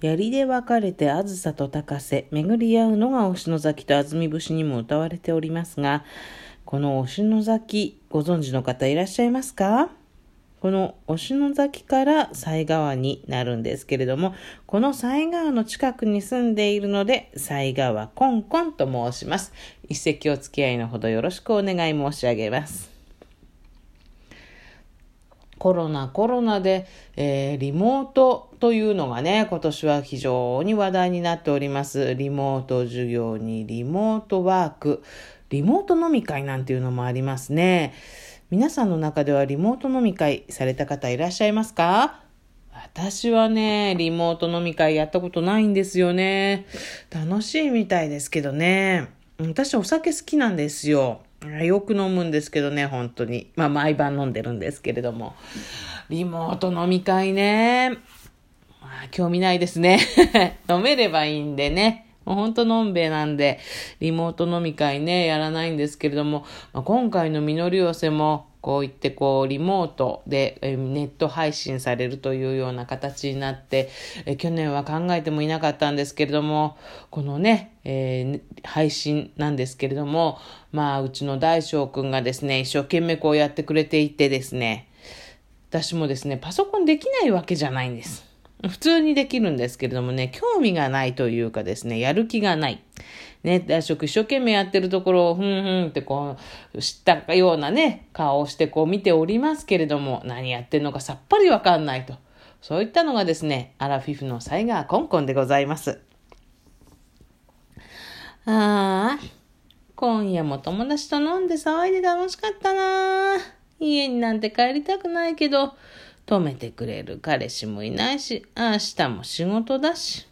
槍で分かれてあずさと高瀬、巡り合うのが押野崎と安住節にも歌われておりますが、この押野崎、ご存知の方いらっしゃいますか？この押野崎から西川になるんですけれども、この西川の近くに住んでいるので、西川コンコンと申します。一席お付き合いのほどよろしくお願い申し上げます。コロナコロナで、えー、リモートというのがね、今年は非常に話題になっております。リモート授業にリモートワーク、リモート飲み会なんていうのもありますね。皆さんの中ではリモート飲み会された方いらっしゃいますか？私はね、リモート飲み会やったことないんですよね。楽しいみたいですけどね。私お酒好きなんですよ。よく飲むんですけどね、本当に。まあ、毎晩飲んでるんですけれども。リモート飲み会ね。まあ、興味ないですね。飲めればいいんでね。もう本当のんべえなんで、リモート飲み会ね、やらないんですけれども、まあ、今回の実り寄せも、こう言ってこうリモートでネット配信されるというような形になって去年は考えてもいなかったんですけれどもこのね、えー、配信なんですけれどもまあうちの大将くんがですね一生懸命こうやってくれていてですね私もですねパソコンできないわけじゃないんです。普通にできるんですけれどもね、興味がないというかですね、やる気がない。ね、大職一生懸命やってるところを、ふんふんってこう、知ったようなね、顔をしてこう見ておりますけれども、何やってんのかさっぱりわかんないと。そういったのがですね、アラフィフのサイガーコンコンでございます。ああ、今夜も友達と飲んで騒いで楽しかったな家になんて帰りたくないけど、止めてくれる彼氏もいないし、明日も仕事だし、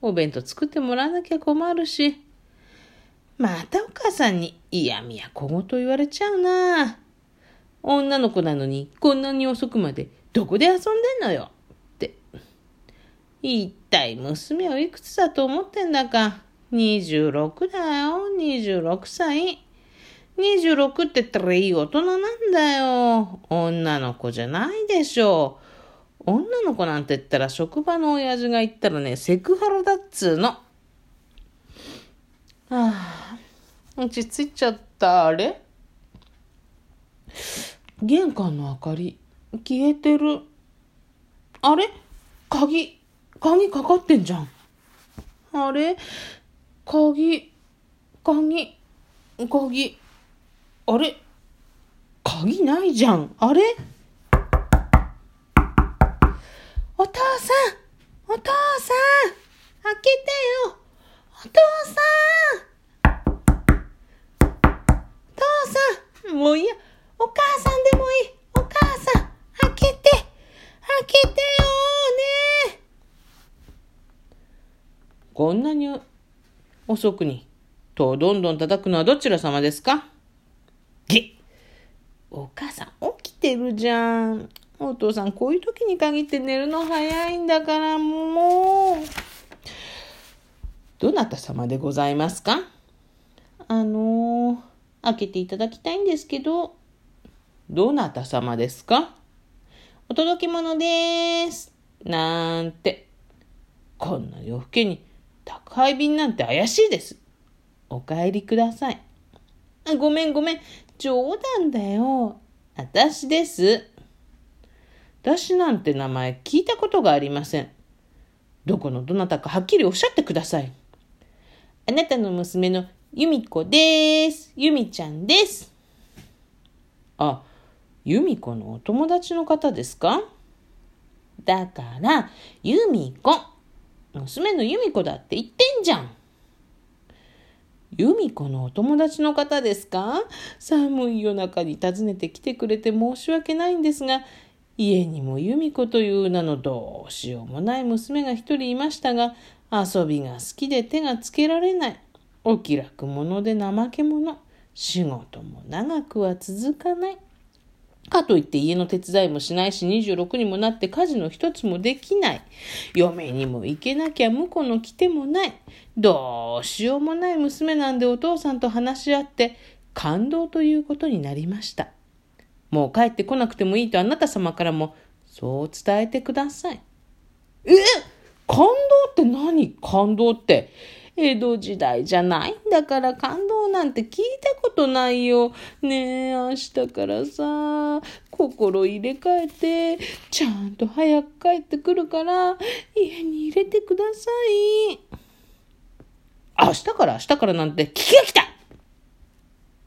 お弁当作ってもらわなきゃ困るし、またお母さんに嫌味や小言言われちゃうな。女の子なのにこんなに遅くまでどこで遊んでんのよ。って。一体娘をいくつだと思ってんだか。26だよ、26歳。26って言ったらいい大人なんだよ。女の子じゃないでしょう。女の子なんて言ったら職場の親父が言ったらね、セクハラだっつうの。ああ、落ち着いちゃった。あれ玄関の明かり、消えてる。あれ？鍵、鍵かかってんじゃん。あれ？鍵、鍵、鍵。あれ？鍵ないじゃん。あれ？お父さんお父さん開けてよお父さんお父さんもういいや、お母さんでもいい。お母さん、開けて、開けてよね。こんなに遅くに、戸をどんどん叩くのはどちら様ですか？げお母さん起きてるじゃん。お父さん、こういう時に限って寝るの早いんだから、もう。どなた様でございますか？あのー、開けていただきたいんですけど、どなた様ですか？お届け物です。なんて。こんな夜更けに宅配便なんて怪しいです。お帰りください。あごめんごめん。冗談だよ。私です。私なんて名前聞いたことがありません。どこのどなたかはっきりおっしゃってください。あなたの娘の由美子です。由美ちゃんです。あ、由美子のお友達の方ですか？だから、由美子。娘の由美子だって言ってんじゃん。由美子のお友達の方ですか？寒い夜中に訪ねてきてくれて申し訳ないんですが、家にも由美子という名のどうしようもない娘が一人いましたが、遊びが好きで手がつけられない。お気楽者で怠け者。仕事も長くは続かない。かといって家の手伝いもしないし26にもなって家事の一つもできない。嫁にも行けなきゃ婿の来てもない。どうしようもない娘なんでお父さんと話し合って感動ということになりました。もう帰ってこなくてもいいとあなた様からもそう伝えてください。え？感動って何？感動って？江戸時代じゃないんだから感動なんて聞いたことないよ。ねえ、明日からさ、心入れ替えて、ちゃんと早く帰ってくるから、家に入れてください。明日から明日からなんて聞きが来た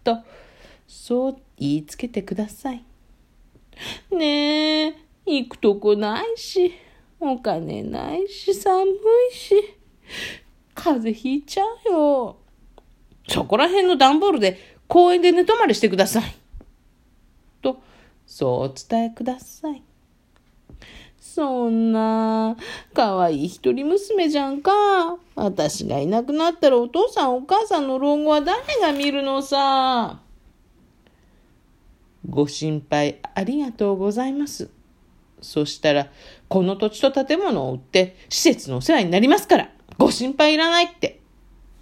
と、そう言いつけてください。ねえ、行くとこないし、お金ないし、寒いし、風邪ひいちゃうよ。そこら辺の段ボールで公園で寝泊まりしてください。と、そうお伝えください。そんな、かわいい一人娘じゃんか。私がいなくなったらお父さんお母さんの老後は誰が見るのさ。ご心配ありがとうございます。そしたら、この土地と建物を売って施設のお世話になりますから、ご心配いらないって。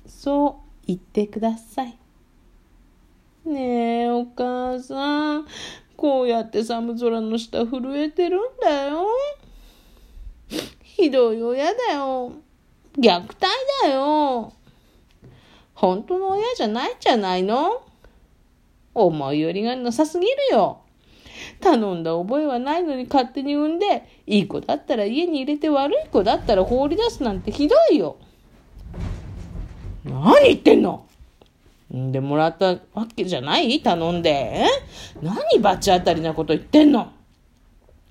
そう言ってください。ねえ、お母さん。こうやって寒空の下震えてるんだよ。ひどい親だよ。虐待だよ。本当の親じゃないんじゃないの思いよりがなさすぎるよ。頼んだ覚えはないのに勝手に産んで、いい子だったら家に入れて悪い子だったら放り出すなんてひどいよ。何言ってんの？産んでもらったわけじゃない？頼んで。何罰当たりなこと言ってんの？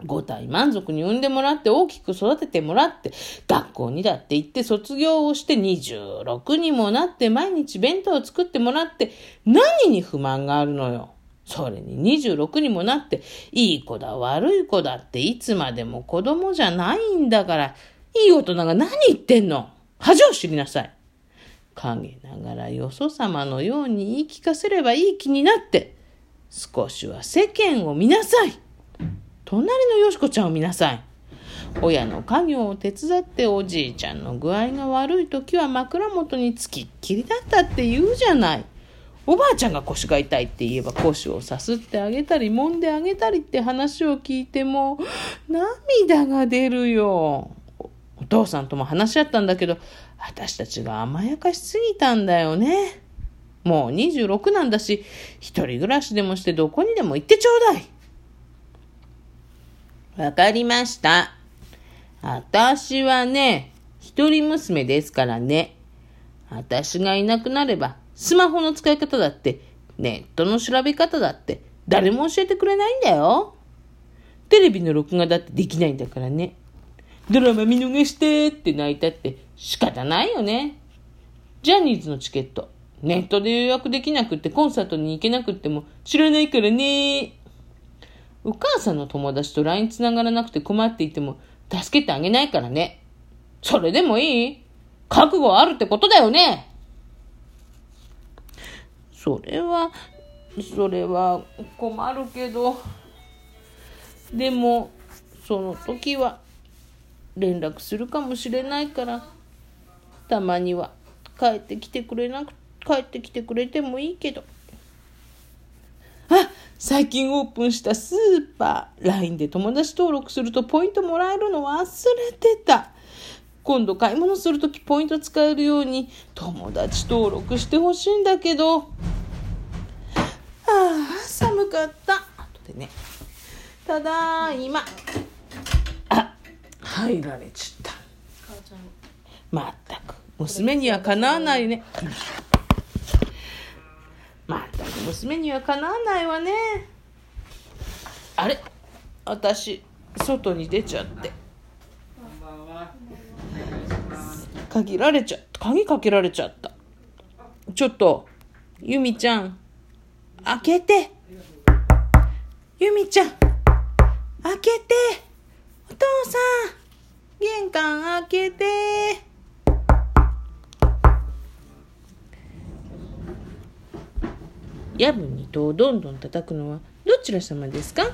五体満足に産んでもらって大きく育ててもらって学校にだって行って卒業をして26にもなって毎日弁当を作ってもらって何に不満があるのよ。それに26にもなっていい子だ悪い子だっていつまでも子供じゃないんだからいい大人が何言ってんの恥を知りなさい。陰ながらよそ様のように言い聞かせればいい気になって、少しは世間を見なさい。隣のよしこちゃんを見なさい。親の家業を手伝っておじいちゃんの具合が悪い時は枕元につきっきりだったって言うじゃない。おばあちゃんが腰が痛いって言えば腰をさすってあげたり揉んであげたりって話を聞いても涙が出るよ。お父さんとも話し合ったんだけど私たちが甘やかしすぎたんだよね。もう26なんだし、一人暮らしでもしてどこにでも行ってちょうだい。わかりました。私はね、一人娘ですからね。私がいなくなれば、スマホの使い方だって、ネットの調べ方だって、誰も教えてくれないんだよ。テレビの録画だってできないんだからね。ドラマ見逃してって泣いたって仕方ないよね。ジャニーズのチケット、ネットで予約できなくってコンサートに行けなくっても知らないからね。お母さんの友達と LINE 繋がらなくて困っていても助けてあげないからね。それでもいい覚悟あるってことだよね。それは、それは困るけど、でも、その時は連絡するかもしれないからたまには帰ってきてくれなく帰ってきてくれてもいいけどあ最近オープンしたスーパー LINE で友達登録するとポイントもらえるの忘れてた。今度買い物するときポイント使えるように友達登録してほしいんだけど。ああ寒かった。後でね。ただいま入られちった。まったく。娘にはかなわないね娘にはかなわないわね。あれ？私外に出ちゃって。鍵られちゃ鍵かけられちゃった。ちょっと由美ちゃん開けて。由美ちゃん開けて。お父さん玄関開けて夜分に戸をどんどん叩くのはどちら様ですか？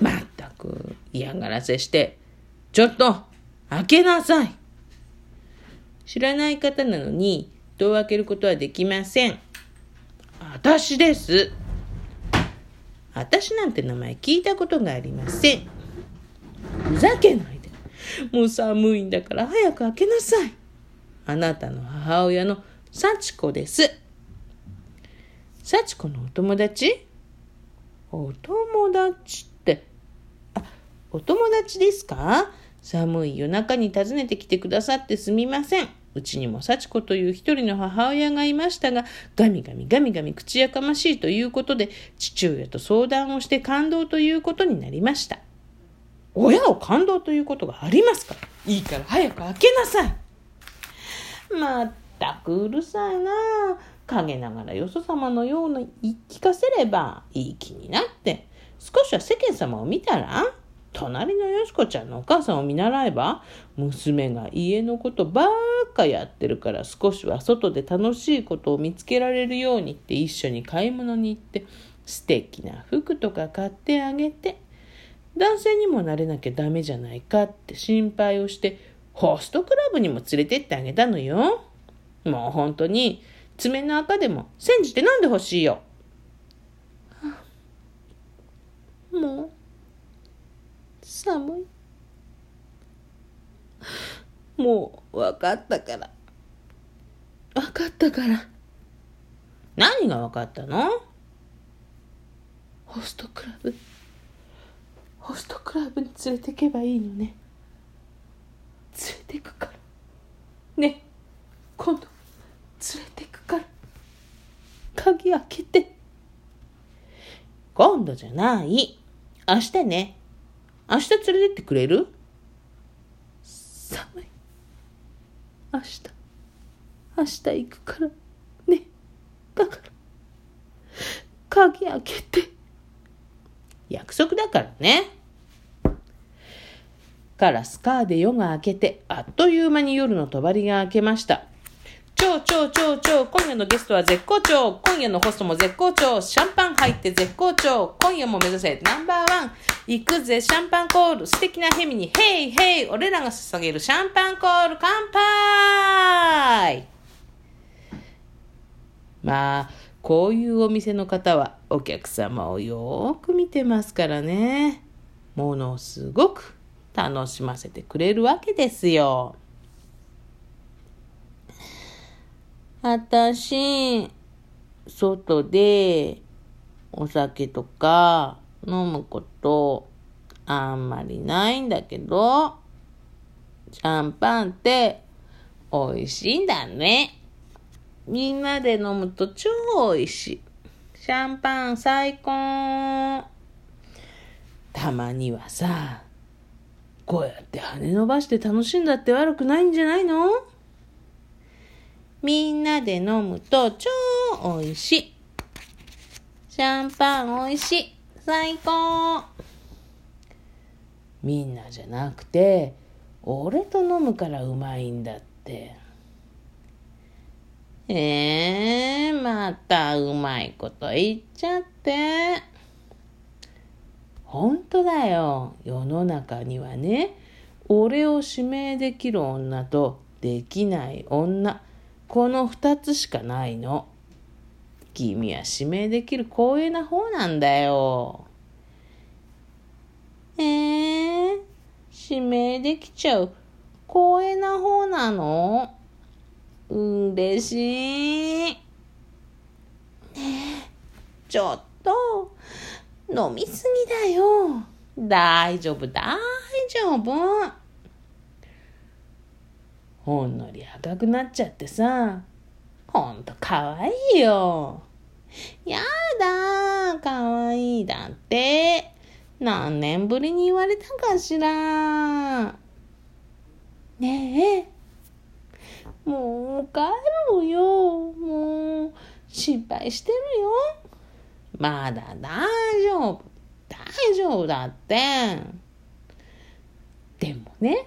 まったく嫌がらせしてちょっと開けなさい知らない方なのに戸を開けることはできません私です私なんて名前聞いたことがありませんふざけないで。もう寒いんだから早く開けなさい。あなたの母親の幸子です。幸子のお友達？お友達って、あ、お友達ですか？寒い夜中に訪ねてきてくださってすみません。うちにも幸子という一人の母親がいましたが、ガミガミガミガミ口やかましいということで、父親と相談をして感動ということになりました。親を感動ということがありますか？いいから早く開けなさい。まったくうるさいなあ陰ながらよそ様のように言い聞かせればいい気になって、少しは世間様を見たら隣のよしこちゃんのお母さんを見習えば娘が家のことばっかやってるから少しは外で楽しいことを見つけられるようにって一緒に買い物に行って素敵な服とか買ってあげて男性にもなれなきゃダメじゃないかって心配をしてホストクラブにも連れてってあげたのよ。もう本当に爪の赤でも煎じて飲んでほしいよ。もう寒い。もう分かったから。分かったから。何が分かったの？ホストクラブ。ホストクラブに連れてけばいいのね。連れてくから。ね、今度、連れて。鍵開けて。今度じゃない。明日ね。明日連れてってくれる？寒い。明日、明日行くから。ね。だから、鍵開けて。約束だからね。カラスカーで夜が明けて、あっという間に夜の帳が明けました。超超超超今夜のゲストは絶好調今夜のホストも絶好調シャンパン入って絶好調今夜も目指せナンバーワン行くぜシャンパンコール素敵なヘミにヘイヘイ俺らが捧げるシャンパンコール乾杯まあこういうお店の方はお客様をよーく見てますからねものすごく楽しませてくれるわけですよ。私、外でお酒とか飲むことあんまりないんだけど、シャンパンって美味しいんだね。みんなで飲むと超美味しい。シャンパン最高。たまにはさ、こうやって羽伸ばして楽しんだって悪くないんじゃないの？みんなで飲むと超美味しい。シャンパン美味しい。最高。みんなじゃなくて、俺と飲むからうまいんだって。えー、またうまいこと言っちゃって。本当だよ。世の中にはね、俺を指名できる女とできない女。この二つしかないの。君は指名できる光栄な方なんだよ。えー、指名できちゃう光栄な方なの？嬉しい。ねえ、ちょっと、飲みすぎだよ。大丈夫、大丈夫。ほんのり赤くなっちゃってさ、ほんとかわいいよ。やだかわいいだって。何年ぶりに言われたかしら。ねえ、もう帰ろうよ。もう、心配してるよ。まだ大丈夫。大丈夫だって。でもね、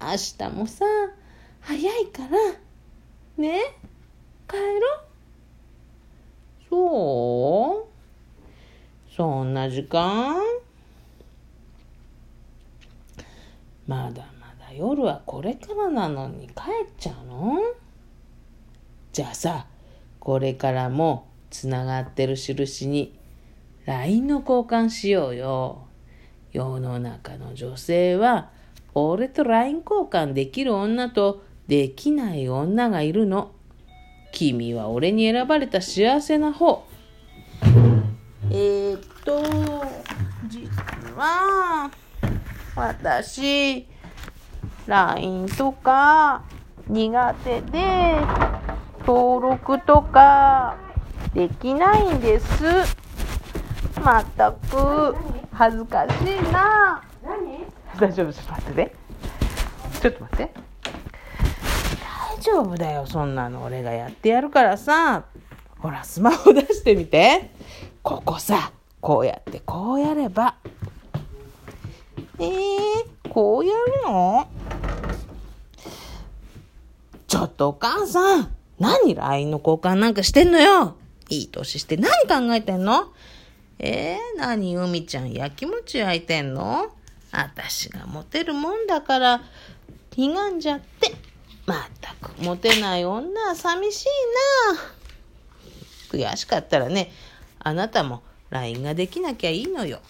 明日もさ早いからね帰ろそう？そんな時間？まだまだ夜はこれからなのに帰っちゃうの？じゃあさこれからもつながってる印に LINE の交換しようよ。世の中の女性は俺と LINE 交換できる女とできない女がいるの。君は俺に選ばれた幸せな方。えー、っと、実は、私、LINE とか苦手で、登録とかできないんです。まったく恥ずかしいな。大丈夫ちょっと待ってね。ちょっと待って。大丈夫だよ、そんなの俺がやってやるからさ。ほら、スマホ出してみて。ここさ、こうやってこうやれば。えー、こうやるの？ちょっとお母さん、何 LINE の交換なんかしてんのよ？いい年して何考えてんの？えー、何海ちゃんやきもち焼いてんの？私がモテるもんだから、ひがんじゃって。まったく、モテない女は寂しいな。悔しかったらね、あなたも LINE ができなきゃいいのよ。